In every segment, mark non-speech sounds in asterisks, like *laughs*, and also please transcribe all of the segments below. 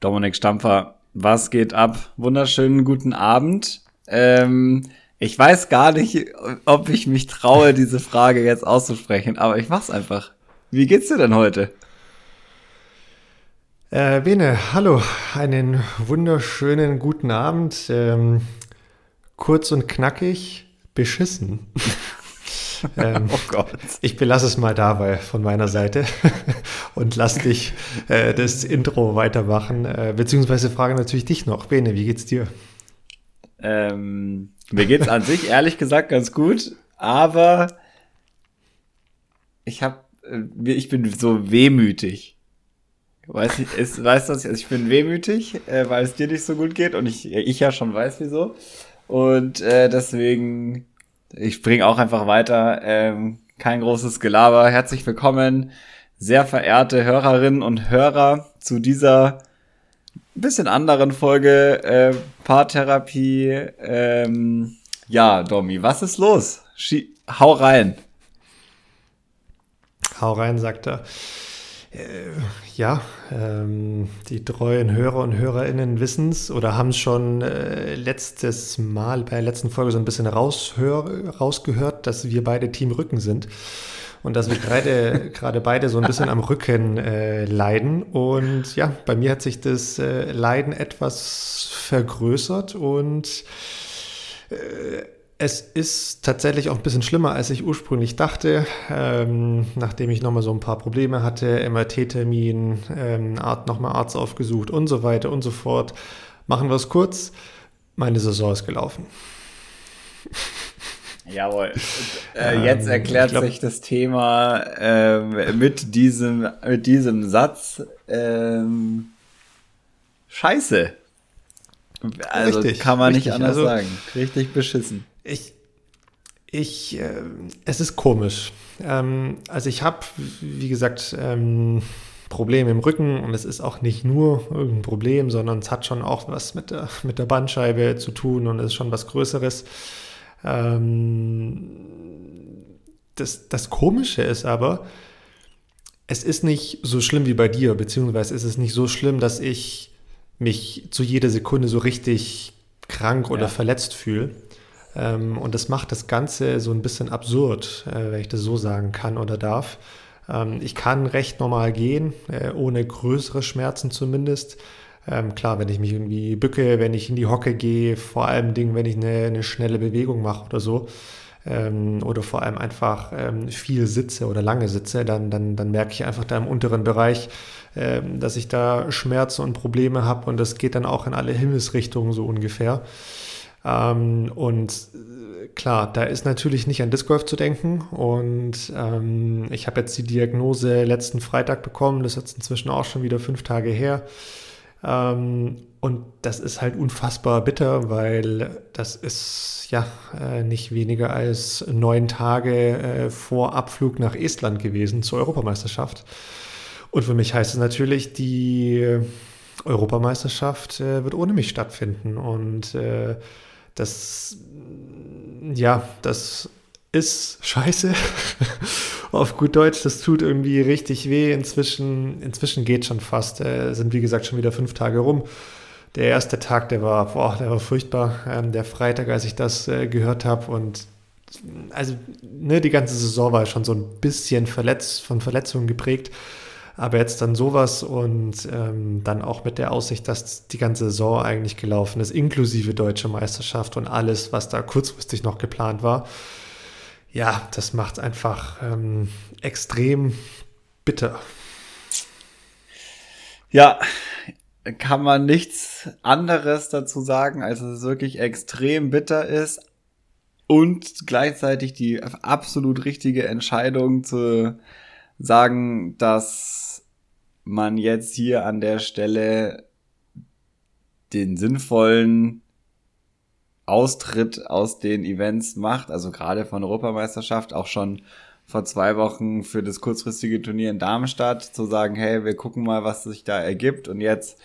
Dominik Stampfer, was geht ab? Wunderschönen guten Abend. Ähm, ich weiß gar nicht, ob ich mich traue, diese Frage jetzt auszusprechen, aber ich mach's einfach. Wie geht's dir denn heute? Äh, Bene, hallo, einen wunderschönen guten Abend. Ähm, kurz und knackig, beschissen. *laughs* *laughs* ähm, oh Gott. Ich belasse es mal dabei von meiner Seite *laughs* und lass dich äh, das Intro weitermachen. Äh, beziehungsweise frage natürlich dich noch. Bene, wie geht's dir? Ähm, mir geht's an sich ehrlich gesagt ganz gut, aber ich habe, äh, ich bin so wehmütig. Weiß ich, ist, weißt du, also ich bin wehmütig, äh, weil es dir nicht so gut geht und ich, ich ja schon weiß wieso. Und äh, deswegen ich bringe auch einfach weiter. Ähm, kein großes Gelaber. Herzlich willkommen, sehr verehrte Hörerinnen und Hörer, zu dieser bisschen anderen Folge äh, Paartherapie. Ähm, ja, Domi, was ist los? Schie hau rein. Hau rein, sagt er. Äh, ja, ähm, die treuen Hörer und Hörerinnen wissen es oder haben es schon äh, letztes Mal bei der letzten Folge so ein bisschen raushör, rausgehört, dass wir beide Team Rücken sind und dass wir gerade *laughs* gerade beide so ein bisschen am Rücken äh, leiden. Und ja, bei mir hat sich das äh, Leiden etwas vergrößert und äh, es ist tatsächlich auch ein bisschen schlimmer, als ich ursprünglich dachte. Ähm, nachdem ich nochmal so ein paar Probleme hatte, MRT-Termin, ähm, nochmal Arzt aufgesucht und so weiter und so fort. Machen wir es kurz. Meine Saison ist gelaufen. *laughs* Jawohl. Äh, ähm, jetzt erklärt glaub, sich das Thema äh, mit, diesem, mit diesem Satz. Ähm, Scheiße. Also richtig, kann man nicht anders also, sagen. Richtig beschissen. Ich, ich, äh, es ist komisch. Ähm, also ich habe, wie gesagt, ähm, Probleme im Rücken und es ist auch nicht nur irgendein Problem, sondern es hat schon auch was mit der, mit der Bandscheibe zu tun und es ist schon was Größeres. Ähm, das, das Komische ist aber, es ist nicht so schlimm wie bei dir, beziehungsweise ist es nicht so schlimm, dass ich mich zu jeder Sekunde so richtig krank oder ja. verletzt fühle. Ähm, und das macht das Ganze so ein bisschen absurd, äh, wenn ich das so sagen kann oder darf. Ähm, ich kann recht normal gehen, äh, ohne größere Schmerzen zumindest. Ähm, klar, wenn ich mich irgendwie bücke, wenn ich in die Hocke gehe, vor allem Dingen, wenn ich eine, eine schnelle Bewegung mache oder so, ähm, oder vor allem einfach ähm, viel sitze oder lange sitze, dann, dann, dann merke ich einfach da im unteren Bereich, ähm, dass ich da Schmerzen und Probleme habe und das geht dann auch in alle Himmelsrichtungen so ungefähr. Ähm, und äh, klar, da ist natürlich nicht an Disc Golf zu denken. Und ähm, ich habe jetzt die Diagnose letzten Freitag bekommen. Das ist jetzt inzwischen auch schon wieder fünf Tage her. Ähm, und das ist halt unfassbar bitter, weil das ist ja äh, nicht weniger als neun Tage äh, vor Abflug nach Estland gewesen zur Europameisterschaft. Und für mich heißt es natürlich, die Europameisterschaft äh, wird ohne mich stattfinden. Und äh, das, ja, das ist scheiße. *laughs* Auf gut Deutsch, das tut irgendwie richtig weh. Inzwischen, inzwischen geht schon fast. Äh, sind wie gesagt schon wieder fünf Tage rum. Der erste Tag, der war, boah, der war furchtbar. Ähm, der Freitag, als ich das äh, gehört habe und also ne, die ganze Saison war schon so ein bisschen verletzt, von Verletzungen geprägt. Aber jetzt dann sowas und ähm, dann auch mit der Aussicht, dass die ganze Saison eigentlich gelaufen ist, inklusive deutsche Meisterschaft und alles, was da kurzfristig noch geplant war. Ja, das macht einfach ähm, extrem bitter. Ja, kann man nichts anderes dazu sagen, als dass es wirklich extrem bitter ist und gleichzeitig die absolut richtige Entscheidung zu sagen, dass man jetzt hier an der Stelle den sinnvollen Austritt aus den Events macht, also gerade von Europameisterschaft, auch schon vor zwei Wochen für das kurzfristige Turnier in Darmstadt, zu sagen, hey, wir gucken mal, was sich da ergibt. Und jetzt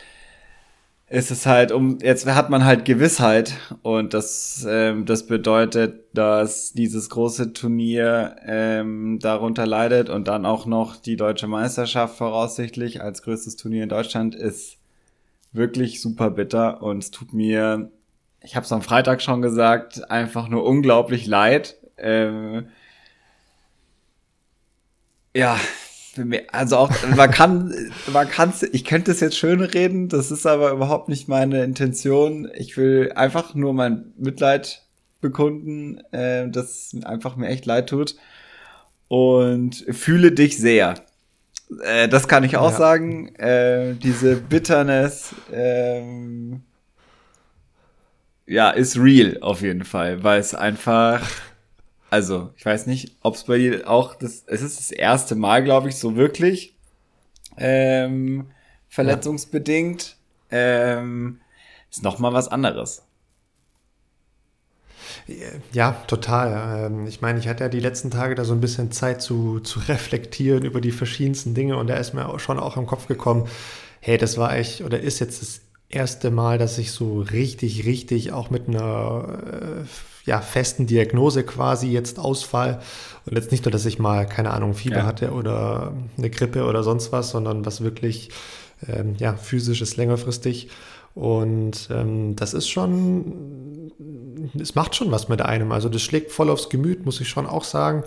ist es halt um jetzt hat man halt Gewissheit und das ähm, das bedeutet, dass dieses große Turnier ähm, darunter leidet und dann auch noch die deutsche Meisterschaft voraussichtlich als größtes Turnier in Deutschland ist wirklich super bitter und es tut mir, ich habe es am Freitag schon gesagt, einfach nur unglaublich leid. Ähm, ja, also auch, man kann, man kann, ich könnte es jetzt schön reden, das ist aber überhaupt nicht meine Intention. Ich will einfach nur mein Mitleid bekunden, äh, das einfach mir echt leid tut und fühle dich sehr. Äh, das kann ich auch ja. sagen. Äh, diese Bitterness, ähm, ja, ist real auf jeden Fall, weil es einfach also, ich weiß nicht, ob es bei dir auch das, es ist das erste Mal, glaube ich, so wirklich ähm, verletzungsbedingt. Ja. Ähm, ist noch mal was anderes. Ja, total. Ähm, ich meine, ich hatte ja die letzten Tage da so ein bisschen Zeit zu, zu reflektieren über die verschiedensten Dinge und da ist mir auch schon auch im Kopf gekommen, hey, das war echt oder ist jetzt das erste Mal, dass ich so richtig, richtig auch mit einer äh, ja, festen Diagnose quasi jetzt Ausfall. Und jetzt nicht nur, dass ich mal, keine Ahnung, Fieber ja. hatte oder eine Grippe oder sonst was, sondern was wirklich ähm, ja, physisch ist längerfristig. Und ähm, das ist schon, es macht schon was mit einem. Also das schlägt voll aufs Gemüt, muss ich schon auch sagen.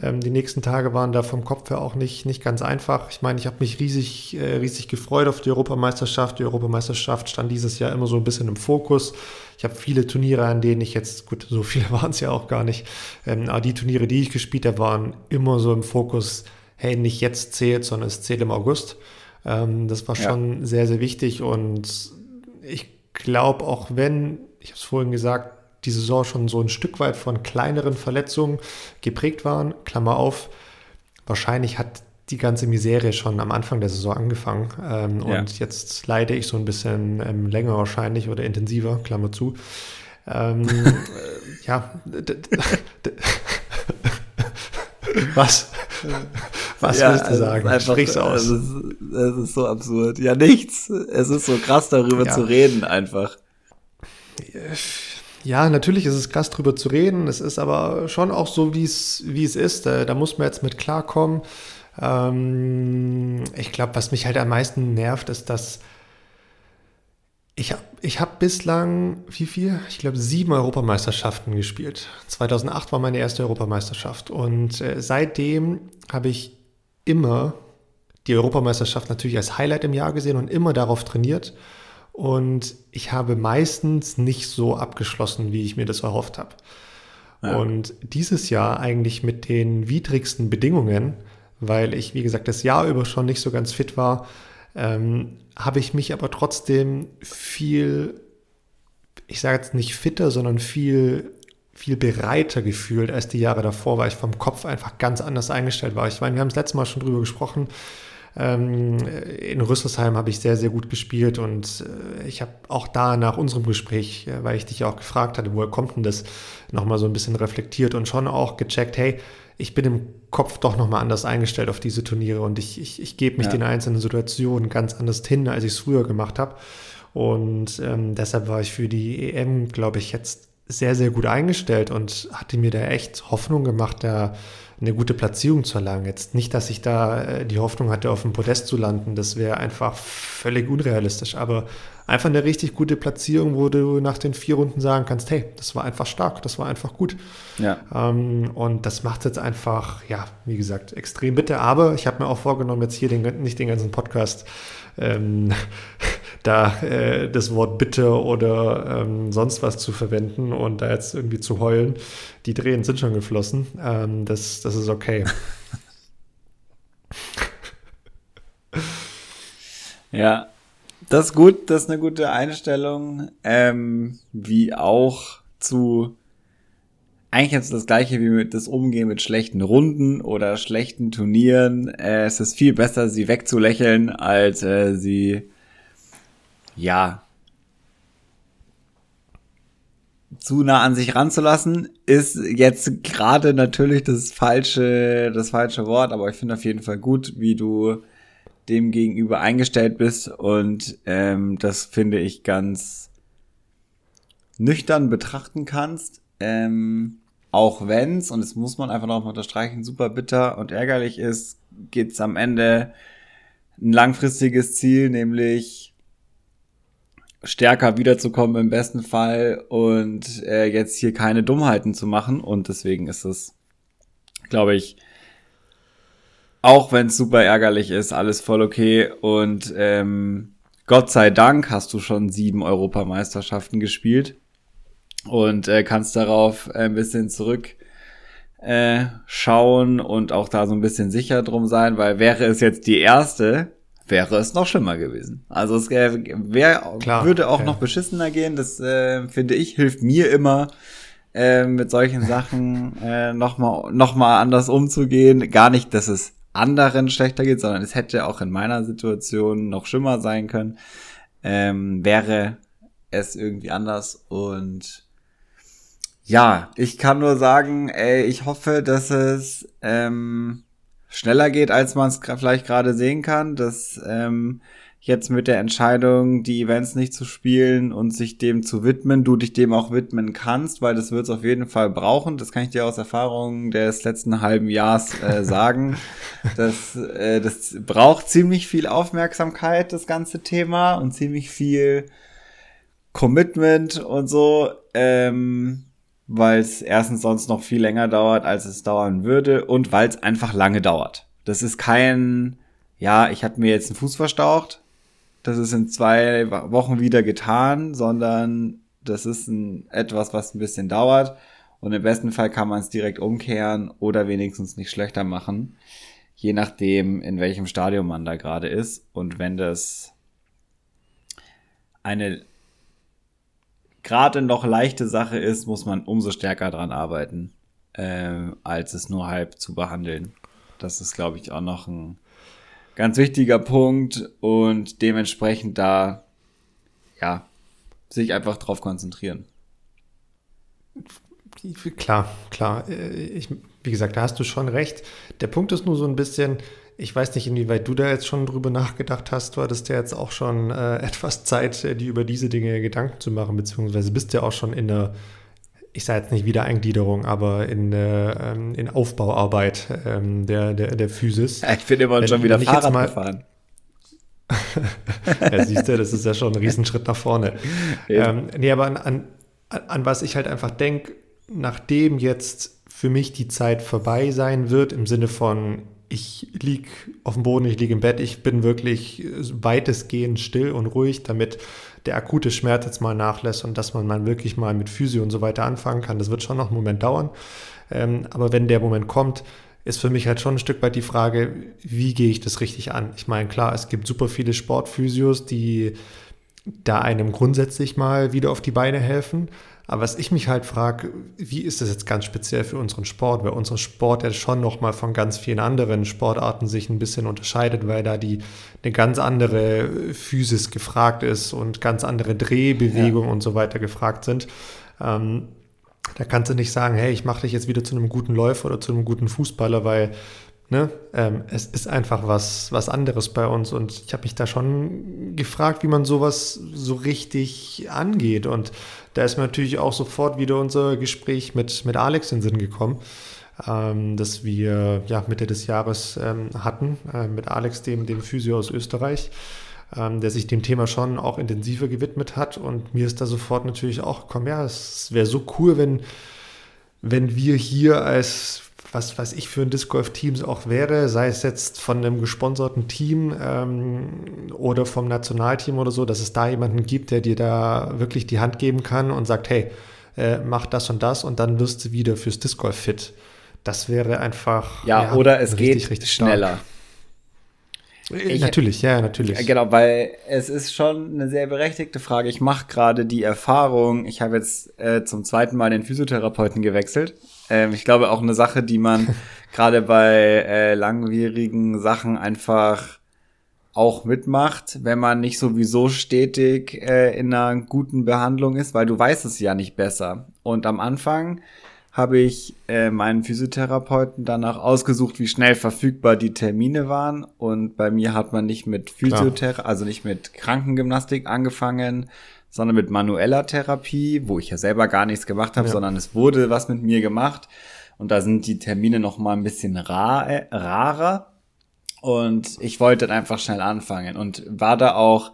Ähm, die nächsten Tage waren da vom Kopf her auch nicht, nicht ganz einfach. Ich meine, ich habe mich riesig, äh, riesig gefreut auf die Europameisterschaft. Die Europameisterschaft stand dieses Jahr immer so ein bisschen im Fokus. Ich habe viele Turniere, an denen ich jetzt, gut, so viele *laughs* waren es ja auch gar nicht, ähm, aber die Turniere, die ich gespielt habe, waren immer so im Fokus, hey, nicht jetzt zählt, sondern es zählt im August. Ähm, das war schon ja. sehr, sehr wichtig und ich glaube, auch wenn, ich habe es vorhin gesagt, die Saison schon so ein Stück weit von kleineren Verletzungen geprägt waren, Klammer auf, wahrscheinlich hat die ganze Misere schon am Anfang der Saison angefangen ähm, ja. und jetzt leide ich so ein bisschen ähm, länger wahrscheinlich oder intensiver, Klammer zu. Ähm, äh, *laughs* ja. Was? Was ja, willst du also sagen? Einfach, Sprich's aus. Es ist, es ist so absurd. Ja, nichts. Es ist so krass, darüber ja. zu reden, einfach. Ja, natürlich ist es krass, darüber zu reden. Es ist aber schon auch so, wie es, ist. Da, da muss man jetzt mit klarkommen. Ähm, ich glaube, was mich halt am meisten nervt, ist, dass ich habe ich hab bislang, wie viel? Ich glaube, sieben Europameisterschaften gespielt. 2008 war meine erste Europameisterschaft. Und äh, seitdem habe ich immer die Europameisterschaft natürlich als Highlight im Jahr gesehen und immer darauf trainiert. Und ich habe meistens nicht so abgeschlossen, wie ich mir das erhofft habe. Ja. Und dieses Jahr eigentlich mit den widrigsten Bedingungen, weil ich, wie gesagt, das Jahr über schon nicht so ganz fit war, ähm, habe ich mich aber trotzdem viel, ich sage jetzt nicht fitter, sondern viel viel bereiter gefühlt als die Jahre davor, weil ich vom Kopf einfach ganz anders eingestellt war. Ich meine, wir haben das letzte Mal schon drüber gesprochen. Ähm, in Rüsselsheim habe ich sehr, sehr gut gespielt und äh, ich habe auch da nach unserem Gespräch, äh, weil ich dich auch gefragt hatte, woher kommt denn das, nochmal so ein bisschen reflektiert und schon auch gecheckt, hey, ich bin im Kopf doch nochmal anders eingestellt auf diese Turniere und ich, ich, ich gebe mich ja. den einzelnen Situationen ganz anders hin, als ich es früher gemacht habe. Und ähm, deshalb war ich für die EM, glaube ich, jetzt sehr, sehr gut eingestellt und hatte mir da echt Hoffnung gemacht, da eine gute Platzierung zu erlangen. Jetzt nicht, dass ich da äh, die Hoffnung hatte, auf dem Podest zu landen, das wäre einfach völlig unrealistisch, aber einfach eine richtig gute Platzierung, wo du nach den vier Runden sagen kannst, hey, das war einfach stark, das war einfach gut. Ja. Ähm, und das macht jetzt einfach, ja, wie gesagt, extrem bitter, aber ich habe mir auch vorgenommen, jetzt hier den, nicht den ganzen Podcast ähm, da äh, das Wort Bitte oder ähm, sonst was zu verwenden und da jetzt irgendwie zu heulen. Die Tränen sind schon geflossen. Ähm, das, das ist okay. *laughs* ja, das ist gut, das ist eine gute Einstellung. Ähm, wie auch zu eigentlich jetzt das gleiche wie mit das Umgehen mit schlechten Runden oder schlechten Turnieren. Äh, es ist viel besser, sie wegzulächeln, als äh, sie ja zu nah an sich ranzulassen, ist jetzt gerade natürlich das falsche, das falsche Wort, aber ich finde auf jeden Fall gut, wie du dem gegenüber eingestellt bist und ähm, das finde ich ganz nüchtern betrachten kannst. Ähm, auch wenn's, und das muss man einfach noch mal unterstreichen, super bitter und ärgerlich ist, geht's am Ende ein langfristiges Ziel, nämlich stärker wiederzukommen im besten Fall und äh, jetzt hier keine Dummheiten zu machen. Und deswegen ist es, glaube ich, auch wenn es super ärgerlich ist, alles voll okay. Und ähm, Gott sei Dank hast du schon sieben Europameisterschaften gespielt und äh, kannst darauf ein bisschen zurück äh, schauen und auch da so ein bisschen sicher drum sein, weil wäre es jetzt die erste, wäre es noch schlimmer gewesen. Also es äh, wär, Klar, würde auch okay. noch beschissener gehen. Das äh, finde ich hilft mir immer äh, mit solchen Sachen äh, noch mal noch mal anders umzugehen. Gar nicht, dass es anderen schlechter geht, sondern es hätte auch in meiner Situation noch schlimmer sein können. Ähm, wäre es irgendwie anders und ja, ich kann nur sagen, ey, ich hoffe, dass es ähm, schneller geht, als man es vielleicht gerade sehen kann, dass ähm, jetzt mit der Entscheidung, die Events nicht zu spielen und sich dem zu widmen, du dich dem auch widmen kannst, weil das wird es auf jeden Fall brauchen. Das kann ich dir aus Erfahrung des letzten halben Jahres äh, *laughs* sagen. das, äh, das braucht ziemlich viel Aufmerksamkeit, das ganze Thema, und ziemlich viel Commitment und so. Ähm, weil es erstens sonst noch viel länger dauert, als es dauern würde und weil es einfach lange dauert. Das ist kein, ja, ich hatte mir jetzt einen Fuß verstaucht, das ist in zwei Wochen wieder getan, sondern das ist ein, etwas, was ein bisschen dauert und im besten Fall kann man es direkt umkehren oder wenigstens nicht schlechter machen, je nachdem, in welchem Stadium man da gerade ist und wenn das eine gerade noch leichte Sache ist, muss man umso stärker dran arbeiten, äh, als es nur halb zu behandeln. Das ist, glaube ich, auch noch ein ganz wichtiger Punkt und dementsprechend da, ja, sich einfach drauf konzentrieren. Klar, klar. Äh, ich, wie gesagt, da hast du schon recht. Der Punkt ist nur so ein bisschen, ich weiß nicht, inwieweit du da jetzt schon drüber nachgedacht hast. Du hattest ja jetzt auch schon äh, *laughs* etwas Zeit, äh, dir über diese Dinge Gedanken zu machen, beziehungsweise bist ja auch schon in der, ich sage jetzt nicht Wiedereingliederung, aber in, äh, in Aufbauarbeit ähm, der, der, der Physis. ich bin immer schon wieder Fahrrad mal, gefahren. *laughs* ja, siehst du, das ist ja schon ein Riesenschritt nach vorne. Ähm, nee, aber an, an, an was ich halt einfach denke, nachdem jetzt für mich die Zeit vorbei sein wird, im Sinne von, ich liege auf dem Boden, ich liege im Bett, ich bin wirklich weitestgehend still und ruhig, damit der akute Schmerz jetzt mal nachlässt und dass man mal wirklich mal mit Physio und so weiter anfangen kann. Das wird schon noch einen Moment dauern. Ähm, aber wenn der Moment kommt, ist für mich halt schon ein Stück weit die Frage, wie gehe ich das richtig an? Ich meine, klar, es gibt super viele Sportphysios, die da einem grundsätzlich mal wieder auf die Beine helfen. Aber was ich mich halt frage, wie ist das jetzt ganz speziell für unseren Sport? Weil unser Sport ja schon nochmal von ganz vielen anderen Sportarten sich ein bisschen unterscheidet, weil da die eine ganz andere Physis gefragt ist und ganz andere Drehbewegungen ja. und so weiter gefragt sind. Ähm, da kannst du nicht sagen, hey, ich mache dich jetzt wieder zu einem guten Läufer oder zu einem guten Fußballer, weil Ne? Ähm, es ist einfach was, was anderes bei uns und ich habe mich da schon gefragt, wie man sowas so richtig angeht. Und da ist mir natürlich auch sofort wieder unser Gespräch mit, mit Alex in den Sinn gekommen, ähm, das wir ja, Mitte des Jahres ähm, hatten, äh, mit Alex, dem, dem Physio aus Österreich, ähm, der sich dem Thema schon auch intensiver gewidmet hat. Und mir ist da sofort natürlich auch gekommen, ja, es wäre so cool, wenn, wenn wir hier als was, was ich für ein Disc Golf Teams auch wäre, sei es jetzt von einem gesponserten Team ähm, oder vom Nationalteam oder so, dass es da jemanden gibt, der dir da wirklich die Hand geben kann und sagt, hey, äh, mach das und das und dann wirst du wieder fürs Disc Golf fit. Das wäre einfach. Ja, ja oder es richtig, geht richtig schneller. Ich, natürlich, ja, natürlich. Genau, weil es ist schon eine sehr berechtigte Frage. Ich mache gerade die Erfahrung, ich habe jetzt äh, zum zweiten Mal den Physiotherapeuten gewechselt ähm, ich glaube auch eine Sache, die man *laughs* gerade bei äh, langwierigen Sachen einfach auch mitmacht, wenn man nicht sowieso stetig äh, in einer guten Behandlung ist, weil du weißt es ja nicht besser. Und am Anfang habe ich äh, meinen Physiotherapeuten danach ausgesucht, wie schnell verfügbar die Termine waren. Und bei mir hat man nicht mit Physiotherapie, also nicht mit Krankengymnastik angefangen, sondern mit manueller Therapie, wo ich ja selber gar nichts gemacht habe, ja. sondern es wurde was mit mir gemacht. Und da sind die Termine noch mal ein bisschen rar, äh, rarer. Und ich wollte dann einfach schnell anfangen und war da auch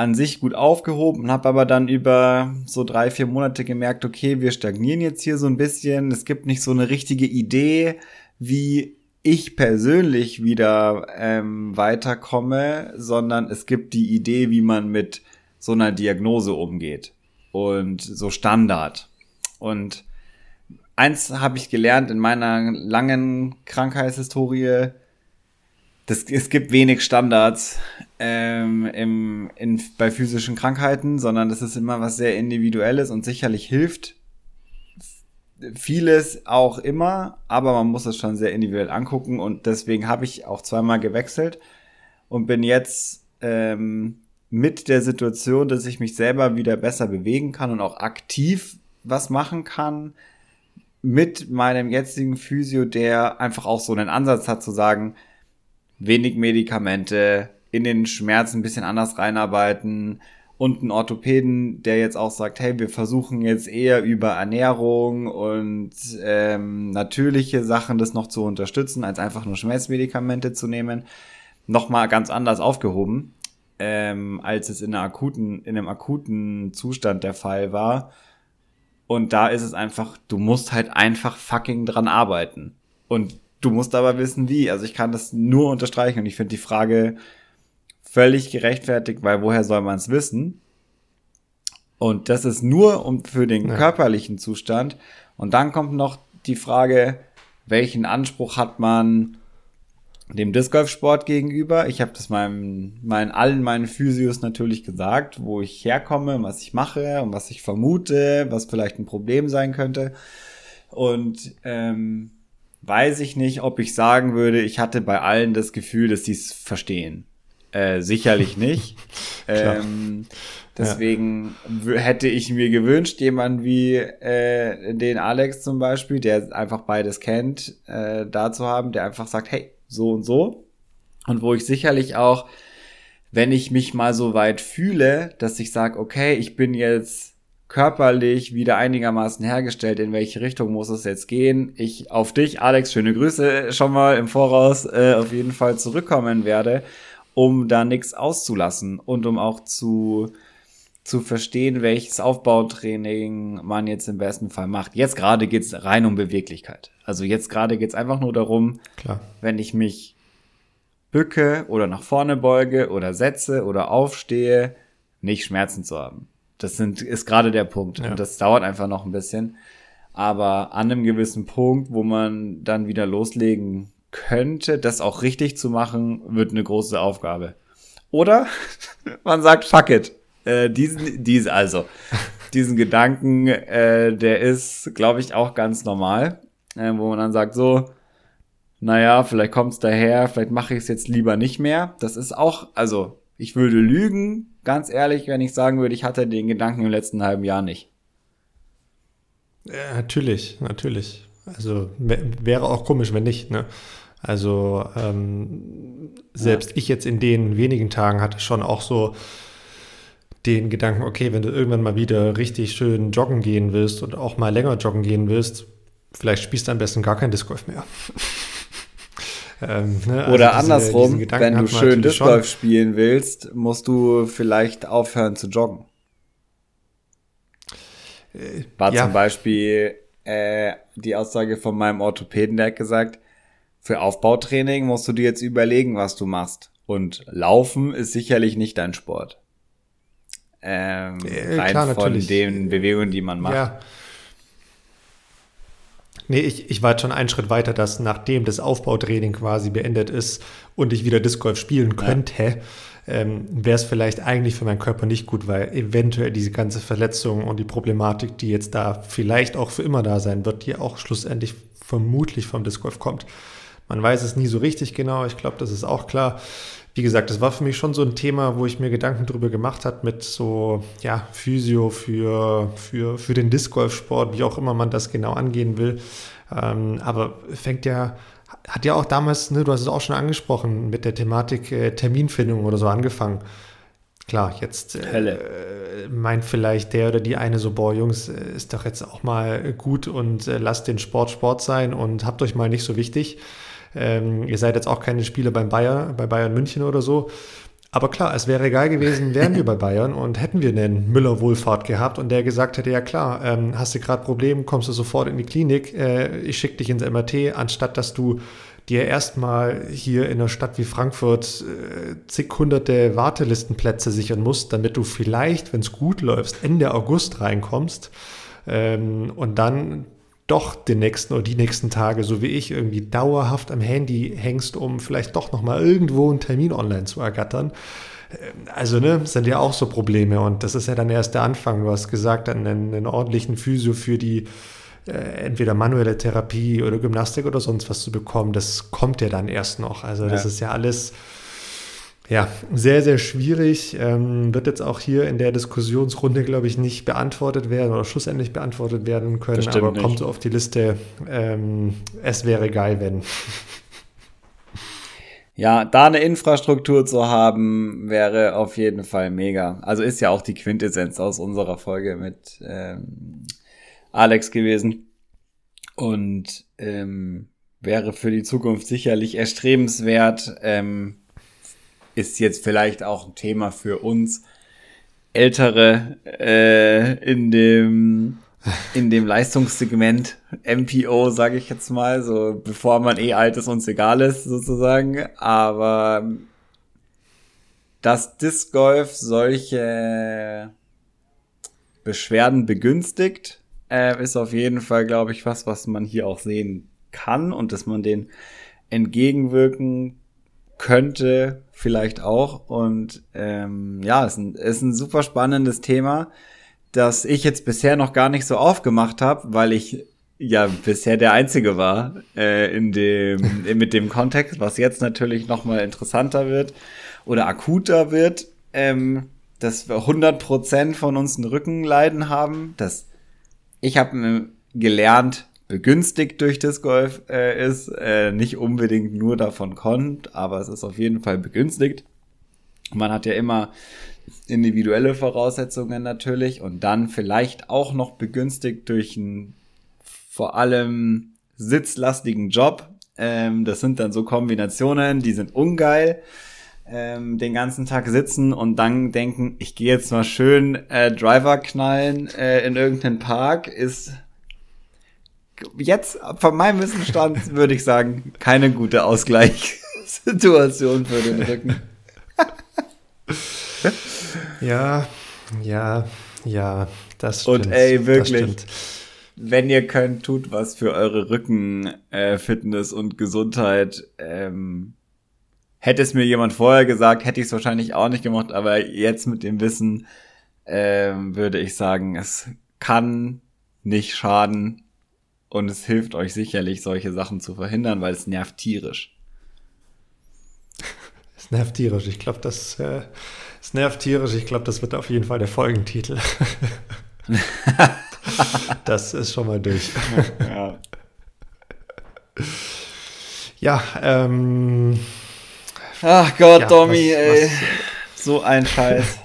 an sich gut aufgehoben, habe aber dann über so drei, vier Monate gemerkt, okay, wir stagnieren jetzt hier so ein bisschen. Es gibt nicht so eine richtige Idee, wie ich persönlich wieder ähm, weiterkomme, sondern es gibt die Idee, wie man mit so einer Diagnose umgeht und so Standard. Und eins habe ich gelernt in meiner langen Krankheitshistorie, das, es gibt wenig Standards ähm, im, in, bei physischen Krankheiten, sondern das ist immer was sehr Individuelles und sicherlich hilft vieles auch immer, aber man muss es schon sehr individuell angucken und deswegen habe ich auch zweimal gewechselt und bin jetzt ähm, mit der Situation, dass ich mich selber wieder besser bewegen kann und auch aktiv was machen kann mit meinem jetzigen Physio, der einfach auch so einen Ansatz hat zu sagen, wenig Medikamente, in den Schmerz ein bisschen anders reinarbeiten, und einen Orthopäden, der jetzt auch sagt, hey, wir versuchen jetzt eher über Ernährung und ähm, natürliche Sachen das noch zu unterstützen, als einfach nur Schmerzmedikamente zu nehmen, nochmal ganz anders aufgehoben, ähm, als es in, einer akuten, in einem akuten Zustand der Fall war. Und da ist es einfach, du musst halt einfach fucking dran arbeiten. Und du musst aber wissen, wie. Also ich kann das nur unterstreichen und ich finde die Frage, völlig gerechtfertigt, weil woher soll man es wissen? Und das ist nur um für den ja. körperlichen Zustand. Und dann kommt noch die Frage, welchen Anspruch hat man dem Disc Golf Sport gegenüber? Ich habe das meinem, meinen allen meinen Physios natürlich gesagt, wo ich herkomme, was ich mache und was ich vermute, was vielleicht ein Problem sein könnte. Und ähm, weiß ich nicht, ob ich sagen würde, ich hatte bei allen das Gefühl, dass sie es verstehen. Äh, sicherlich nicht. *laughs* ähm, deswegen ja. hätte ich mir gewünscht, jemand wie äh, den Alex zum Beispiel, der einfach beides kennt, äh, da zu haben, der einfach sagt, hey, so und so. Und wo ich sicherlich auch, wenn ich mich mal so weit fühle, dass ich sage, okay, ich bin jetzt körperlich wieder einigermaßen hergestellt, in welche Richtung muss es jetzt gehen. Ich auf dich, Alex, schöne Grüße schon mal im Voraus, äh, auf jeden Fall zurückkommen werde um da nichts auszulassen und um auch zu, zu verstehen, welches Aufbautraining man jetzt im besten Fall macht. Jetzt gerade geht's rein um Beweglichkeit. Also jetzt gerade geht's einfach nur darum, Klar. wenn ich mich bücke oder nach vorne beuge oder setze oder aufstehe, nicht Schmerzen zu haben. Das sind, ist gerade der Punkt. Ja. Und das dauert einfach noch ein bisschen. Aber an einem gewissen Punkt, wo man dann wieder loslegen könnte, das auch richtig zu machen, wird eine große Aufgabe. Oder *laughs* man sagt, fuck it. Äh, diesen, dies also. Diesen Gedanken, äh, der ist, glaube ich, auch ganz normal. Äh, wo man dann sagt, so, naja, vielleicht kommt es daher, vielleicht mache ich es jetzt lieber nicht mehr. Das ist auch, also, ich würde lügen, ganz ehrlich, wenn ich sagen würde, ich hatte den Gedanken im letzten halben Jahr nicht. Ja, natürlich, natürlich. Also wäre auch komisch, wenn nicht. Ne? Also ähm, selbst ja. ich jetzt in den wenigen Tagen hatte schon auch so den Gedanken, okay, wenn du irgendwann mal wieder richtig schön joggen gehen willst und auch mal länger joggen gehen willst, vielleicht spielst du am besten gar kein Disc Golf mehr. *laughs* ähm, ne? also Oder diese, andersrum, wenn du schön Disc Golf spielen willst, musst du vielleicht aufhören zu joggen. Äh, War ja. zum Beispiel äh, die Aussage von meinem Orthopäden, der hat gesagt, für Aufbautraining musst du dir jetzt überlegen, was du machst. Und Laufen ist sicherlich nicht dein Sport. Ähm, äh, rein klar, von natürlich. den Bewegungen, die man macht. Ja. Nee, ich, ich war schon einen Schritt weiter, dass nachdem das Aufbautraining quasi beendet ist und ich wieder Disc Golf spielen könnte, ja. Ähm, wäre es vielleicht eigentlich für meinen Körper nicht gut, weil eventuell diese ganze Verletzung und die Problematik, die jetzt da vielleicht auch für immer da sein wird, die auch schlussendlich vermutlich vom Disc Golf kommt. Man weiß es nie so richtig genau. Ich glaube, das ist auch klar. Wie gesagt, das war für mich schon so ein Thema, wo ich mir Gedanken drüber gemacht habe mit so, ja, Physio für, für, für den Disc Golf Sport, wie auch immer man das genau angehen will. Ähm, aber fängt ja, hat ja auch damals, ne, du hast es auch schon angesprochen, mit der Thematik äh, Terminfindung oder so angefangen. Klar, jetzt äh, meint vielleicht der oder die eine so, boah, Jungs, äh, ist doch jetzt auch mal gut und äh, lasst den Sport Sport sein und habt euch mal nicht so wichtig. Ähm, ihr seid jetzt auch keine Spieler beim Bayern, bei Bayern München oder so. Aber klar, es wäre geil gewesen, wären wir bei *laughs* Bayern und hätten wir einen Müller-Wohlfahrt gehabt. Und der gesagt hätte, ja klar, ähm, hast du gerade Probleme, kommst du sofort in die Klinik, äh, ich schicke dich ins MRT, anstatt dass du dir erstmal hier in einer Stadt wie Frankfurt äh, zig hunderte Wartelistenplätze sichern musst, damit du vielleicht, wenn es gut läuft, Ende August reinkommst ähm, und dann doch den nächsten oder die nächsten Tage, so wie ich, irgendwie dauerhaft am Handy hängst, um vielleicht doch nochmal irgendwo einen Termin online zu ergattern. Ähm, also, ne, sind ja auch so Probleme und das ist ja dann erst der Anfang. Du hast gesagt, einen, einen ordentlichen Physio für die äh, entweder manuelle Therapie oder Gymnastik oder sonst was zu bekommen, das kommt ja dann erst noch. Also, das ja. ist ja alles ja, sehr, sehr schwierig. Ähm, wird jetzt auch hier in der Diskussionsrunde, glaube ich, nicht beantwortet werden oder schlussendlich beantwortet werden können, aber nicht. kommt so auf die Liste. Ähm, es wäre geil, wenn. Ja, da eine Infrastruktur zu haben, wäre auf jeden Fall mega. Also ist ja auch die Quintessenz aus unserer Folge mit ähm, Alex gewesen. Und ähm, wäre für die Zukunft sicherlich erstrebenswert. Ähm, ist jetzt vielleicht auch ein Thema für uns Ältere äh, in dem in dem Leistungssegment MPO, sage ich jetzt mal, so bevor man eh alt ist, uns egal ist sozusagen. Aber dass Disc Golf solche Beschwerden begünstigt, äh, ist auf jeden Fall, glaube ich, was, was man hier auch sehen kann und dass man den entgegenwirken könnte vielleicht auch. Und ähm, ja, es ist ein, ist ein super spannendes Thema, das ich jetzt bisher noch gar nicht so aufgemacht habe, weil ich ja bisher der Einzige war äh, in dem, *laughs* mit dem Kontext, was jetzt natürlich noch mal interessanter wird oder akuter wird, ähm, dass wir 100% von uns einen Rückenleiden haben. Das, ich habe gelernt, begünstigt durch das Golf äh, ist, äh, nicht unbedingt nur davon kommt, aber es ist auf jeden Fall begünstigt. Man hat ja immer individuelle Voraussetzungen natürlich und dann vielleicht auch noch begünstigt durch einen vor allem sitzlastigen Job. Ähm, das sind dann so Kombinationen, die sind ungeil. Ähm, den ganzen Tag sitzen und dann denken, ich gehe jetzt mal schön äh, Driver knallen äh, in irgendeinen Park, ist jetzt von meinem Wissensstand *laughs* würde ich sagen, keine gute Ausgleichssituation für den Rücken. *laughs* ja, ja, ja, das stimmt. Und ey, wirklich, wenn ihr könnt, tut was für eure Rückenfitness äh, und Gesundheit. Ähm, hätte es mir jemand vorher gesagt, hätte ich es wahrscheinlich auch nicht gemacht, aber jetzt mit dem Wissen ähm, würde ich sagen, es kann nicht schaden, und es hilft euch sicherlich, solche Sachen zu verhindern, weil es nervt tierisch. *laughs* Es nervt tierisch. Ich glaube, das, äh, es nervt tierisch. Ich glaube, das wird auf jeden Fall der Folgentitel. *laughs* das ist schon mal durch. ja. Ja, *laughs* ähm. Ach Gott, ja, Domi, ey. Was, so ein Scheiß.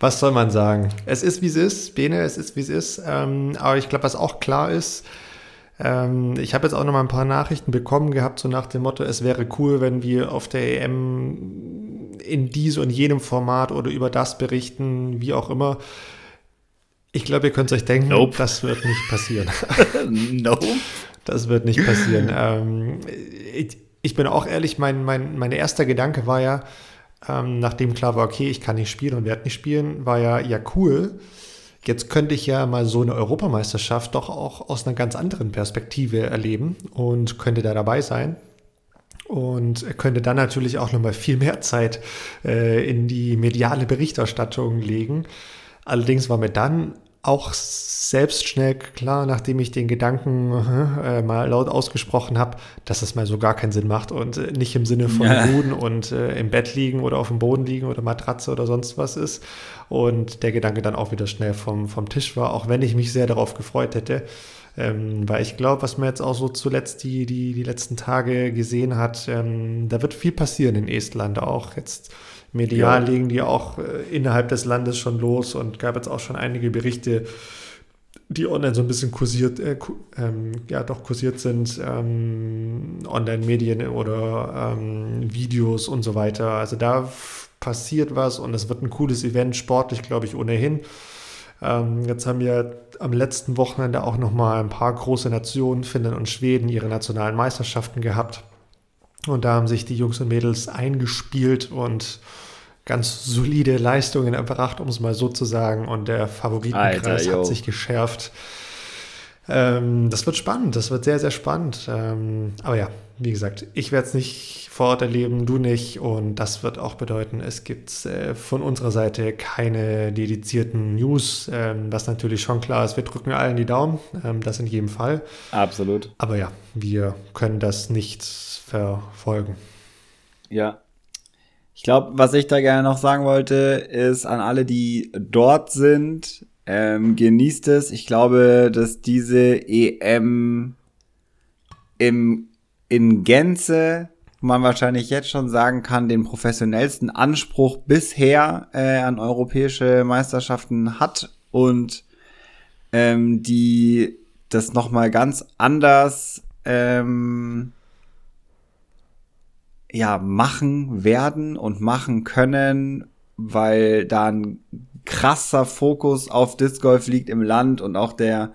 was soll man sagen? Es ist, wie es ist, Bene, es ist, wie es ist. Ähm, aber ich glaube, was auch klar ist, ähm, ich habe jetzt auch noch mal ein paar Nachrichten bekommen gehabt, so nach dem Motto, es wäre cool, wenn wir auf der EM in diesem und jenem Format oder über das berichten, wie auch immer. Ich glaube, ihr könnt euch denken, nope. das wird nicht passieren. *laughs* nope. Das wird nicht passieren. ähm, ich, ich, bin auch ehrlich, mein, mein, mein erster Gedanke war ja, ähm, nachdem klar war, okay, ich kann nicht spielen und werde nicht spielen, war ja, ja cool Jetzt könnte ich ja mal so eine Europameisterschaft doch auch aus einer ganz anderen Perspektive erleben und könnte da dabei sein und könnte dann natürlich auch nochmal viel mehr Zeit äh, in die mediale Berichterstattung legen. Allerdings war mir dann auch selbst schnell klar, nachdem ich den Gedanken äh, mal laut ausgesprochen habe, dass das mal so gar keinen Sinn macht und äh, nicht im Sinne von ja. ruhen und äh, im Bett liegen oder auf dem Boden liegen oder Matratze oder sonst was ist. Und der Gedanke dann auch wieder schnell vom, vom Tisch war, auch wenn ich mich sehr darauf gefreut hätte. Ähm, weil ich glaube, was man jetzt auch so zuletzt die, die, die letzten Tage gesehen hat, ähm, da wird viel passieren in Estland auch jetzt Medial ja. legen die auch äh, innerhalb des Landes schon los und gab jetzt auch schon einige Berichte, die online so ein bisschen kursiert, äh, ähm, ja doch kursiert sind, ähm, Online-Medien oder ähm, Videos und so weiter. Also da passiert was und es wird ein cooles Event, sportlich glaube ich ohnehin. Ähm, jetzt haben wir am letzten Wochenende auch nochmal ein paar große Nationen, Finnland und Schweden, ihre nationalen Meisterschaften gehabt. Und da haben sich die Jungs und Mädels eingespielt und ganz solide Leistungen erbracht, um es mal so zu sagen. Und der Favoritenkreis Alter, hat sich geschärft. Ähm, das wird spannend, das wird sehr, sehr spannend. Ähm, aber ja, wie gesagt, ich werde es nicht vor Ort erleben, du nicht. Und das wird auch bedeuten, es gibt äh, von unserer Seite keine dedizierten News, ähm, was natürlich schon klar ist. Wir drücken allen die Daumen, ähm, das in jedem Fall. Absolut. Aber ja, wir können das nicht verfolgen. Ja. Ich glaube, was ich da gerne noch sagen wollte, ist an alle, die dort sind, ähm, genießt es. Ich glaube, dass diese EM im, in Gänze, man wahrscheinlich jetzt schon sagen kann, den professionellsten Anspruch bisher äh, an europäische Meisterschaften hat und ähm, die das nochmal ganz anders ähm, ja machen werden und machen können, weil da ein krasser Fokus auf Disc Golf liegt im Land und auch der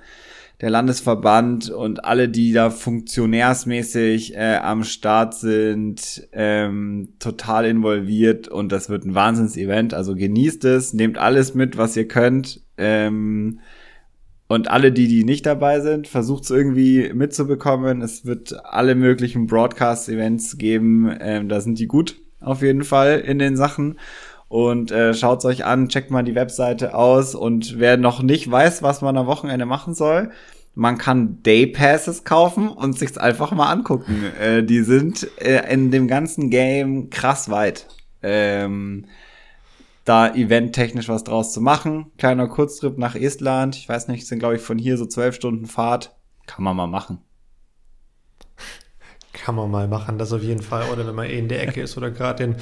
der Landesverband und alle, die da funktionärsmäßig äh, am Start sind, ähm, total involviert und das wird ein Wahnsinns-Event. Also genießt es, nehmt alles mit, was ihr könnt. Ähm, und alle, die, die nicht dabei sind, versucht es irgendwie mitzubekommen. Es wird alle möglichen Broadcast-Events geben. Ähm, da sind die gut, auf jeden Fall, in den Sachen und äh, schaut euch an, checkt mal die Webseite aus und wer noch nicht weiß, was man am Wochenende machen soll, man kann Day Passes kaufen und sich's einfach mal angucken. Äh, die sind äh, in dem ganzen Game krass weit. Ähm, da eventtechnisch was draus zu machen. Kleiner Kurztrip nach Estland. Ich weiß nicht, sind glaube ich von hier so zwölf Stunden Fahrt. Kann man mal machen kann man mal machen, das auf jeden Fall. Oder wenn man eh in der Ecke ist oder gerade in,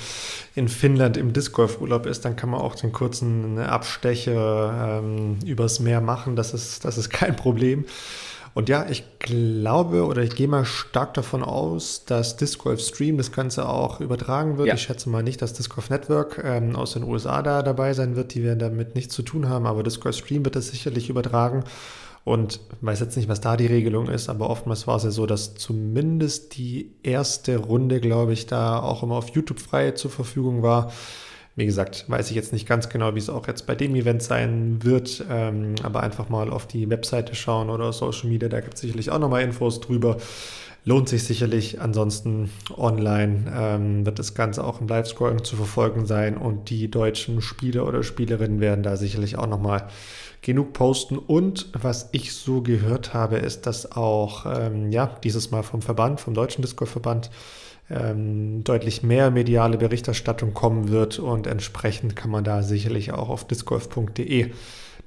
in Finnland im Disc Golf Urlaub ist, dann kann man auch den kurzen Abstecher ähm, übers Meer machen. Das ist, das ist kein Problem. Und ja, ich glaube oder ich gehe mal stark davon aus, dass Disc Golf Stream das Ganze auch übertragen wird. Ja. Ich schätze mal nicht, dass Disc Golf Network ähm, aus den USA da dabei sein wird. Die werden damit nichts zu tun haben, aber Disc Golf Stream wird das sicherlich übertragen. Und ich weiß jetzt nicht, was da die Regelung ist, aber oftmals war es ja so, dass zumindest die erste Runde, glaube ich, da auch immer auf YouTube frei zur Verfügung war. Wie gesagt, weiß ich jetzt nicht ganz genau, wie es auch jetzt bei dem Event sein wird, ähm, aber einfach mal auf die Webseite schauen oder Social Media, da gibt es sicherlich auch nochmal Infos drüber. Lohnt sich sicherlich. Ansonsten online ähm, wird das Ganze auch im Live-Scrolling zu verfolgen sein und die deutschen Spieler oder Spielerinnen werden da sicherlich auch nochmal genug posten. Und was ich so gehört habe, ist, dass auch ähm, ja, dieses Mal vom Verband, vom Deutschen Disco-Verband, ähm, deutlich mehr mediale Berichterstattung kommen wird und entsprechend kann man da sicherlich auch auf discgolf.de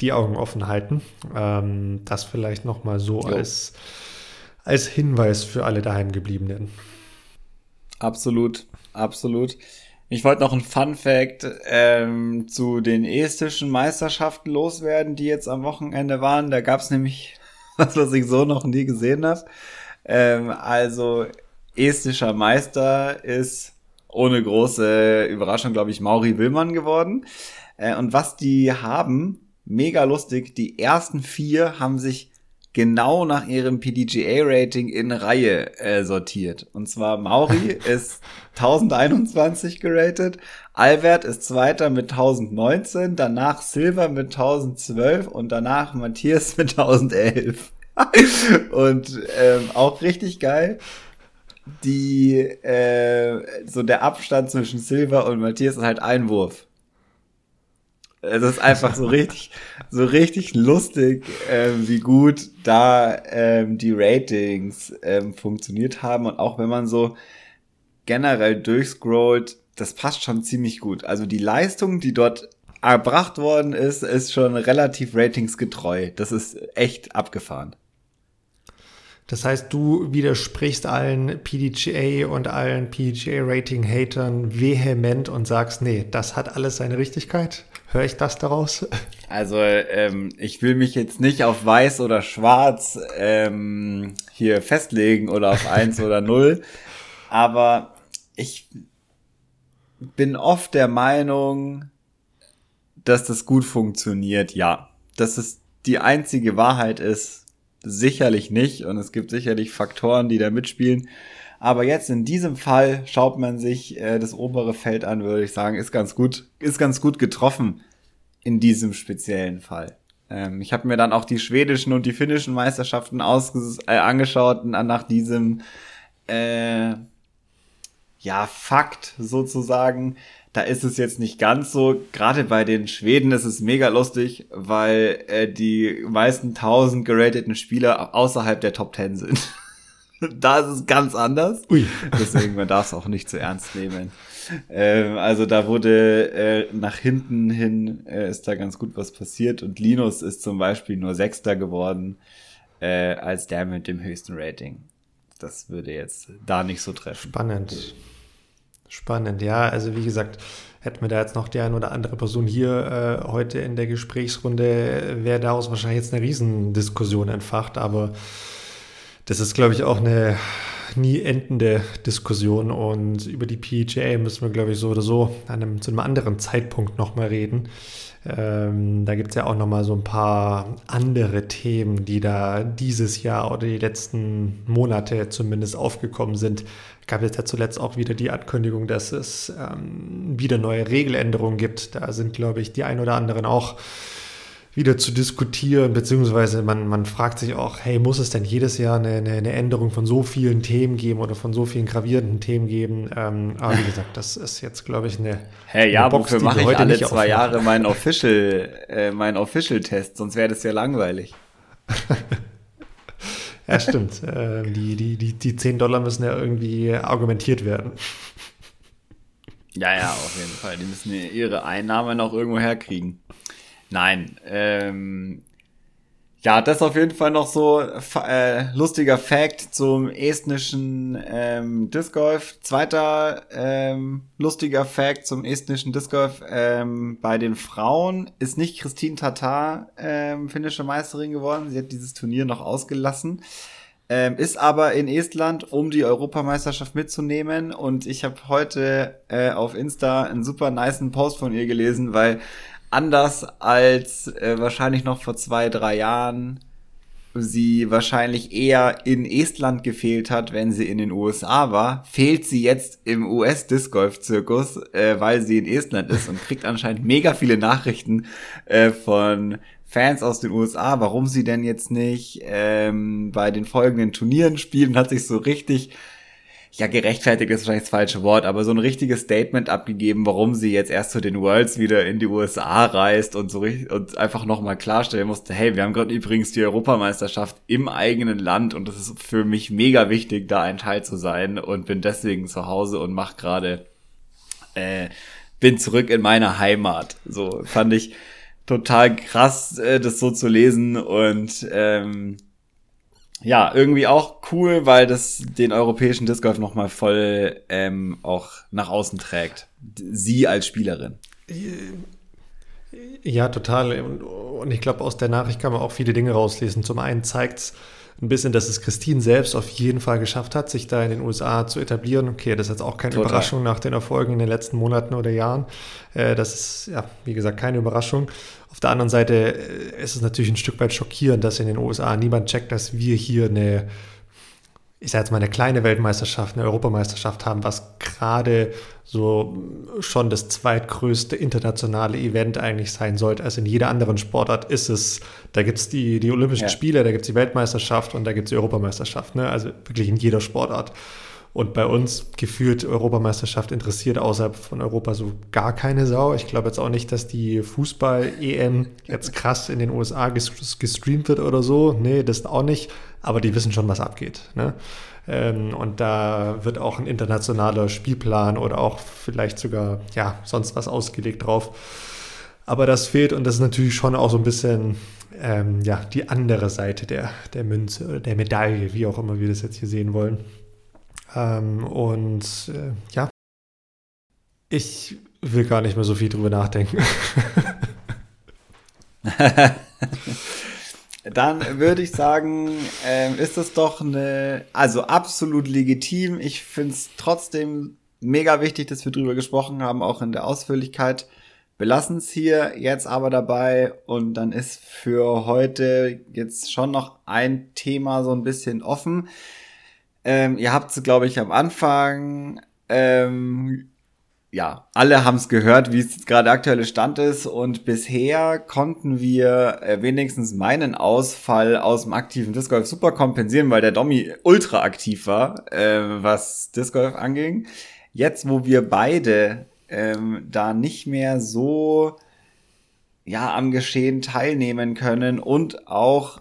die Augen offen halten. Ähm, das vielleicht nochmal so als, als Hinweis für alle daheimgebliebenen. Absolut, absolut. Ich wollte noch ein Fun Fact ähm, zu den estischen Meisterschaften loswerden, die jetzt am Wochenende waren. Da gab es nämlich *laughs* was, was ich so noch nie gesehen habe. Ähm, also estischer Meister ist ohne große Überraschung, glaube ich, Mauri Willmann geworden. Äh, und was die haben, mega lustig, die ersten vier haben sich genau nach ihrem PDGA-Rating in Reihe äh, sortiert. Und zwar Mauri *laughs* ist 1021 geratet, Albert ist Zweiter mit 1019, danach Silver mit 1012 und danach Matthias *laughs* mit 1011. *laughs* und ähm, auch richtig geil. Die äh, so der Abstand zwischen Silver und Matthias ist halt ein Wurf. Es ist einfach so richtig, so richtig lustig, ähm, wie gut da ähm, die Ratings ähm, funktioniert haben. Und auch wenn man so generell durchscrollt, das passt schon ziemlich gut. Also die Leistung, die dort erbracht worden ist, ist schon relativ ratingsgetreu. Das ist echt abgefahren. Das heißt, du widersprichst allen PDGA und allen PDGA-Rating-Hatern vehement und sagst, nee, das hat alles seine Richtigkeit. Höre ich das daraus? Also, ähm, ich will mich jetzt nicht auf weiß oder schwarz ähm, hier festlegen oder auf eins oder *laughs* null, aber ich bin oft der Meinung, dass das gut funktioniert, ja. Dass es die einzige Wahrheit ist, sicherlich nicht. Und es gibt sicherlich Faktoren, die da mitspielen. Aber jetzt in diesem Fall schaut man sich äh, das obere Feld an, würde ich sagen, ist ganz gut, ist ganz gut getroffen in diesem speziellen Fall. Ähm, ich habe mir dann auch die schwedischen und die finnischen Meisterschaften ausges äh, angeschaut nach diesem äh, ja Fakt sozusagen. Da ist es jetzt nicht ganz so. Gerade bei den Schweden ist es mega lustig, weil äh, die meisten tausend gerateten Spieler außerhalb der Top Ten sind. *laughs* *laughs* da ist es ganz anders. Ui. Deswegen, man darf es auch nicht zu ernst nehmen. Ähm, also da wurde äh, nach hinten hin äh, ist da ganz gut was passiert und Linus ist zum Beispiel nur Sechster geworden äh, als der mit dem höchsten Rating. Das würde jetzt da nicht so treffen. Spannend. Spannend, ja. Also wie gesagt, hätten wir da jetzt noch die eine oder andere Person hier äh, heute in der Gesprächsrunde, wäre daraus wahrscheinlich jetzt eine Riesendiskussion entfacht, aber das ist, glaube ich, auch eine nie endende Diskussion und über die PGA müssen wir, glaube ich, so oder so an einem, zu einem anderen Zeitpunkt nochmal reden. Ähm, da gibt es ja auch nochmal so ein paar andere Themen, die da dieses Jahr oder die letzten Monate zumindest aufgekommen sind. Gab es ja zuletzt auch wieder die Ankündigung, dass es ähm, wieder neue Regeländerungen gibt. Da sind, glaube ich, die ein oder anderen auch wieder zu diskutieren, beziehungsweise man, man fragt sich auch, hey, muss es denn jedes Jahr eine, eine, eine Änderung von so vielen Themen geben oder von so vielen gravierenden Themen geben? Ähm, aber wie gesagt, das ist jetzt, glaube ich, eine. Hey, ja, Box, wofür mache ich alle zwei Jahre meinen Official, äh, meinen Official-Test? Sonst wäre das ja langweilig. *laughs* ja, stimmt. äh, die, die, die, die 10 Dollar müssen ja irgendwie argumentiert werden. Ja, ja, auf jeden Fall. Die müssen ihre Einnahmen noch irgendwo herkriegen. Nein, ähm, ja, das auf jeden Fall noch so äh, lustiger Fact zum estnischen ähm, Disc Golf. Zweiter ähm, lustiger Fact zum estnischen Disc Golf ähm, bei den Frauen ist nicht Christine Tatar ähm, finnische Meisterin geworden. Sie hat dieses Turnier noch ausgelassen. Ähm, ist aber in Estland, um die Europameisterschaft mitzunehmen. Und ich habe heute äh, auf Insta einen super niceen Post von ihr gelesen, weil anders als äh, wahrscheinlich noch vor zwei, drei Jahren sie wahrscheinlich eher in Estland gefehlt hat, wenn sie in den USA war, fehlt sie jetzt im US-Disc Golf-Zirkus, äh, weil sie in Estland ist und kriegt anscheinend mega viele Nachrichten äh, von Fans aus den USA, warum sie denn jetzt nicht ähm, bei den folgenden Turnieren spielen, hat sich so richtig ja, gerechtfertigt ist wahrscheinlich das falsche Wort, aber so ein richtiges Statement abgegeben, warum sie jetzt erst zu den Worlds wieder in die USA reist und so und einfach nochmal klarstellen musste, hey, wir haben gerade übrigens die Europameisterschaft im eigenen Land und das ist für mich mega wichtig, da ein Teil zu sein und bin deswegen zu Hause und mach gerade, äh, bin zurück in meiner Heimat. So fand ich total krass, äh, das so zu lesen und ähm, ja, irgendwie auch cool, weil das den europäischen Disc Golf nochmal voll ähm, auch nach außen trägt. Sie als Spielerin. Ja, total. Und ich glaube, aus der Nachricht kann man auch viele Dinge rauslesen. Zum einen zeigt es ein bisschen, dass es Christine selbst auf jeden Fall geschafft hat, sich da in den USA zu etablieren. Okay, das ist jetzt auch keine Total. Überraschung nach den Erfolgen in den letzten Monaten oder Jahren. Äh, das ist, ja, wie gesagt, keine Überraschung. Auf der anderen Seite äh, ist es natürlich ein Stück weit schockierend, dass in den USA niemand checkt, dass wir hier eine ich sage jetzt mal, eine kleine Weltmeisterschaft, eine Europameisterschaft haben, was gerade so schon das zweitgrößte internationale Event eigentlich sein sollte. Also in jeder anderen Sportart ist es, da gibt es die, die Olympischen ja. Spiele, da gibt es die Weltmeisterschaft und da gibt es die Europameisterschaft. Ne? Also wirklich in jeder Sportart. Und bei uns gefühlt Europameisterschaft interessiert außerhalb von Europa so gar keine Sau. Ich glaube jetzt auch nicht, dass die Fußball-EM jetzt krass in den USA gestreamt wird oder so. Nee, das auch nicht. Aber die wissen schon, was abgeht. Ne? Ähm, und da wird auch ein internationaler Spielplan oder auch vielleicht sogar, ja, sonst was ausgelegt drauf. Aber das fehlt und das ist natürlich schon auch so ein bisschen ähm, ja, die andere Seite der, der Münze oder der Medaille, wie auch immer wir das jetzt hier sehen wollen. Ähm, und äh, ja, ich will gar nicht mehr so viel drüber nachdenken. *laughs* Dann würde ich sagen, ähm, ist es doch eine, also absolut legitim. Ich finde es trotzdem mega wichtig, dass wir drüber gesprochen haben, auch in der Ausführlichkeit. Belassen es hier jetzt aber dabei und dann ist für heute jetzt schon noch ein Thema so ein bisschen offen. Ähm, ihr habt es, glaube ich, am Anfang ähm, ja, alle haben es gehört, wie es gerade aktuelle Stand ist und bisher konnten wir äh, wenigstens meinen Ausfall aus dem aktiven Disc Golf super kompensieren, weil der Domi ultra aktiv war, äh, was Disc Golf anging. Jetzt, wo wir beide ähm, da nicht mehr so ja am Geschehen teilnehmen können und auch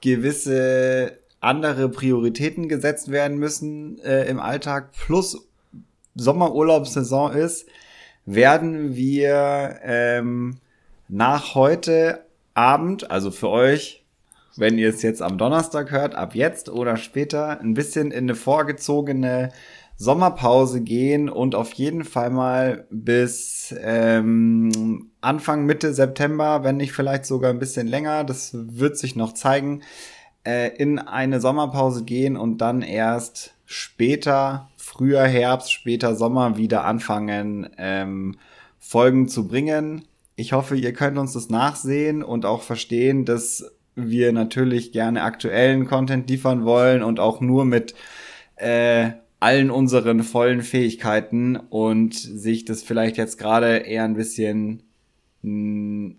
gewisse andere Prioritäten gesetzt werden müssen äh, im Alltag plus Sommerurlaubssaison ist, werden wir ähm, nach heute Abend, also für euch, wenn ihr es jetzt am Donnerstag hört, ab jetzt oder später, ein bisschen in eine vorgezogene Sommerpause gehen und auf jeden Fall mal bis ähm, Anfang Mitte September, wenn nicht vielleicht sogar ein bisschen länger, das wird sich noch zeigen, äh, in eine Sommerpause gehen und dann erst später früher Herbst, später Sommer wieder anfangen, ähm, Folgen zu bringen. Ich hoffe, ihr könnt uns das nachsehen und auch verstehen, dass wir natürlich gerne aktuellen Content liefern wollen und auch nur mit äh, allen unseren vollen Fähigkeiten und sich das vielleicht jetzt gerade eher ein bisschen mh, hm,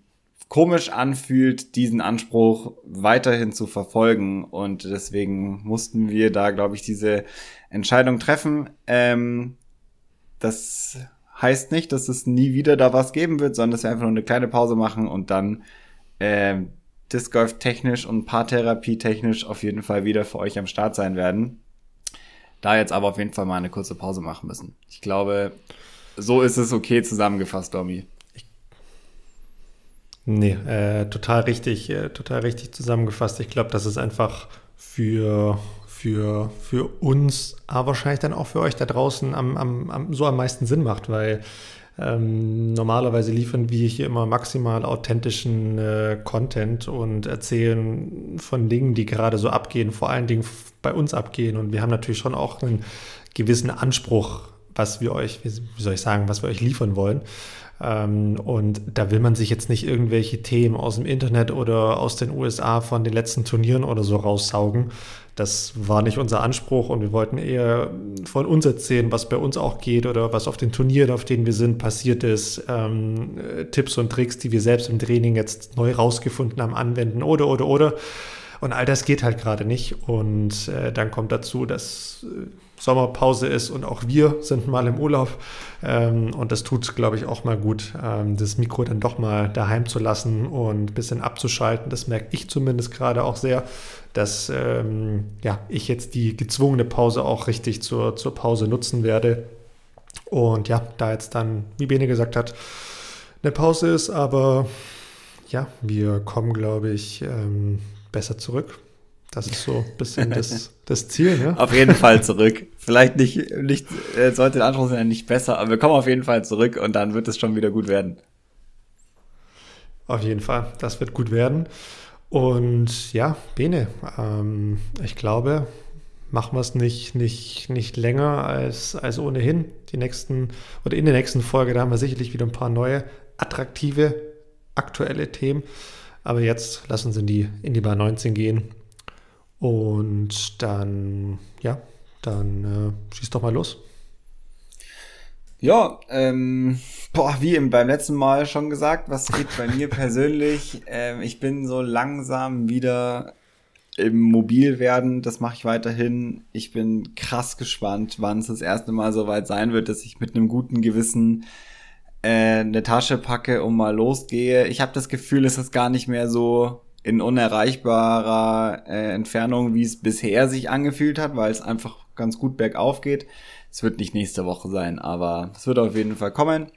komisch anfühlt, diesen Anspruch weiterhin zu verfolgen. Und deswegen mussten wir da, glaube ich, diese Entscheidung treffen. Ähm, das heißt nicht, dass es nie wieder da was geben wird, sondern dass wir einfach nur eine kleine Pause machen und dann ähm, Disc Golf technisch und Paartherapie technisch auf jeden Fall wieder für euch am Start sein werden. Da jetzt aber auf jeden Fall mal eine kurze Pause machen müssen. Ich glaube, so ist es okay zusammengefasst, Domi. Nee, äh, total richtig, äh, total richtig zusammengefasst. Ich glaube, das ist einfach für, für, für uns, aber wahrscheinlich dann auch für euch da draußen am, am, am so am meisten Sinn macht, weil ähm, normalerweise liefern wir hier immer maximal authentischen äh, Content und erzählen von Dingen, die gerade so abgehen, vor allen Dingen bei uns abgehen. Und wir haben natürlich schon auch einen gewissen Anspruch, was wir euch, wie soll ich sagen, was wir euch liefern wollen. Ähm, und da will man sich jetzt nicht irgendwelche Themen aus dem Internet oder aus den USA von den letzten Turnieren oder so raussaugen. Das war nicht unser Anspruch und wir wollten eher von uns erzählen, was bei uns auch geht oder was auf den Turnieren, auf denen wir sind, passiert ist. Ähm, äh, Tipps und Tricks, die wir selbst im Training jetzt neu rausgefunden haben, anwenden oder, oder, oder. Und all das geht halt gerade nicht. Und äh, dann kommt dazu, dass äh, Sommerpause ist und auch wir sind mal im Urlaub. Ähm, und das tut, glaube ich, auch mal gut, ähm, das Mikro dann doch mal daheim zu lassen und ein bisschen abzuschalten. Das merke ich zumindest gerade auch sehr, dass ähm, ja, ich jetzt die gezwungene Pause auch richtig zur, zur Pause nutzen werde. Und ja, da jetzt dann, wie Bene gesagt hat, eine Pause ist, aber ja, wir kommen, glaube ich, ähm, besser zurück das ist so ein bisschen das, *laughs* das Ziel, ne? Auf jeden Fall zurück. Vielleicht nicht, nicht äh, sollte der Anspruch sein, nicht besser, aber wir kommen auf jeden Fall zurück und dann wird es schon wieder gut werden. Auf jeden Fall, das wird gut werden. Und ja, Bene, ähm, ich glaube, machen wir es nicht, nicht, nicht länger als, als ohnehin. Die nächsten, oder in der nächsten Folge, da haben wir sicherlich wieder ein paar neue, attraktive, aktuelle Themen. Aber jetzt lassen Sie in die, in die Bar 19 gehen und dann, ja, dann äh, schieß doch mal los. Ja, ähm, boah, wie im, beim letzten Mal schon gesagt, was geht bei mir persönlich? *laughs* Ähm, ich bin so langsam wieder im Mobilwerden, das mache ich weiterhin. Ich bin krass gespannt, wann es das erste Mal so weit sein wird, dass ich mit einem guten Gewissen äh, eine Tasche packe und mal losgehe. Ich habe das Gefühl, es ist gar nicht mehr so in unerreichbarer äh, Entfernung, wie es bisher sich angefühlt hat, weil es einfach ganz gut bergauf geht. Es wird nicht nächste Woche sein, aber es wird auf jeden Fall kommen.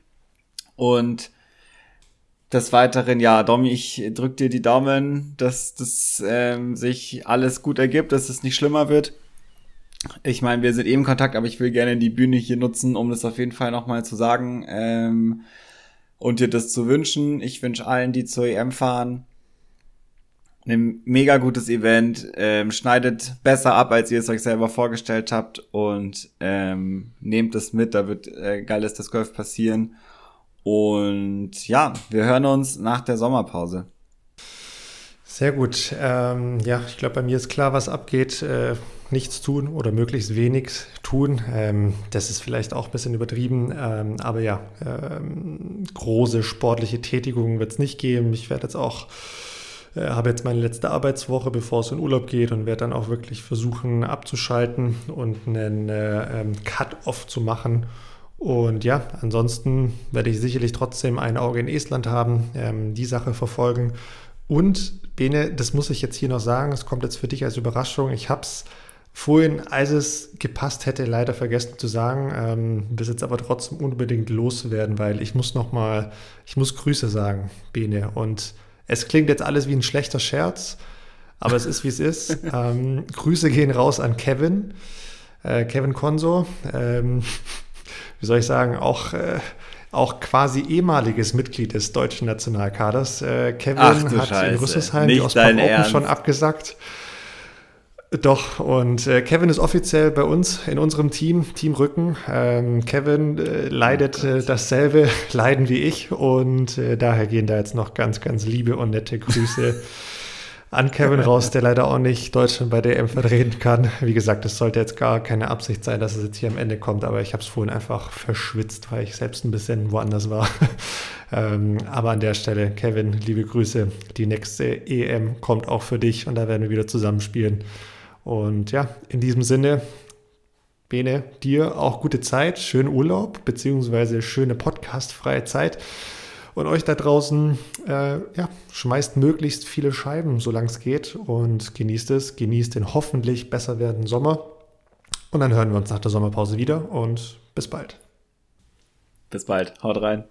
Und des Weiteren, ja, Domi, ich drück dir die Daumen, dass das ähm, sich alles gut ergibt, dass es nicht schlimmer wird. Ich meine, wir sind eben in Kontakt, aber ich will gerne die Bühne hier nutzen, um das auf jeden Fall nochmal zu sagen ähm, und dir das zu wünschen. Ich wünsche allen, die zur EM fahren, ein mega gutes Event, ähm, schneidet besser ab, als ihr es euch selber vorgestellt habt und ähm, nehmt es mit, da wird äh, geiles Disc Golf passieren. Und ja, wir hören uns nach der Sommerpause. Sehr gut. Ähm, ja, ich glaube, bei mir ist klar, was abgeht. Äh, nichts tun oder möglichst wenig tun. Ähm, das ist vielleicht auch ein bisschen übertrieben. Ähm, aber ja, ähm, große sportliche Tätigungen wird es nicht geben. Ich werde jetzt auch äh, habe jetzt meine letzte Arbeitswoche, bevor es in Urlaub geht und werde dann auch wirklich versuchen abzuschalten und einen äh, ähm, Cut-off zu machen. Und ja, ansonsten werde ich sicherlich trotzdem ein Auge in Estland haben, ähm, die Sache verfolgen. Und Bene, das muss ich jetzt hier noch sagen, es kommt jetzt für dich als Überraschung. Ich habe es vorhin, als es gepasst hätte, leider vergessen zu sagen, ähm, bis jetzt aber trotzdem unbedingt loswerden, weil ich muss noch mal, ich muss Grüße sagen, Bene. Und es klingt jetzt alles wie ein schlechter Scherz, aber es ist, wie es ist. *laughs* Ähm, Grüße gehen raus an Kevin, äh, Kevin Konso. Ähm, wie soll ich sagen, auch, äh, auch quasi ehemaliges Mitglied des deutschen Nationalkaders. Äh, Kevin hat Scheiße. in Rüsselsheim Nicht die Open Ernst. schon abgesagt. Doch, und äh, Kevin ist offiziell bei uns in unserem Team, Team Rücken. Ähm, Kevin äh, leidet oh dasselbe *laughs* Leiden wie ich und äh, daher gehen da jetzt noch ganz, ganz liebe und nette Grüße *laughs* an Kevin raus, der leider auch nicht Deutschland bei der EM vertreten kann. Wie gesagt, es sollte jetzt gar keine Absicht sein, dass es jetzt hier am Ende kommt, aber ich habe es vorhin einfach verschwitzt, weil ich selbst ein bisschen woanders war. *laughs* ähm, aber an der Stelle, Kevin, liebe Grüße. Die nächste EM kommt auch für dich und da werden wir wieder zusammenspielen. Und ja, in diesem Sinne, Bene, dir auch gute Zeit, schönen Urlaub, beziehungsweise schöne podcastfreie Zeit. Und euch da draußen, äh, ja, schmeißt möglichst viele Scheiben, solange es geht, und genießt es. Genießt den hoffentlich besser werdenden Sommer. Und dann hören wir uns nach der Sommerpause wieder und bis bald. Bis bald. Haut rein.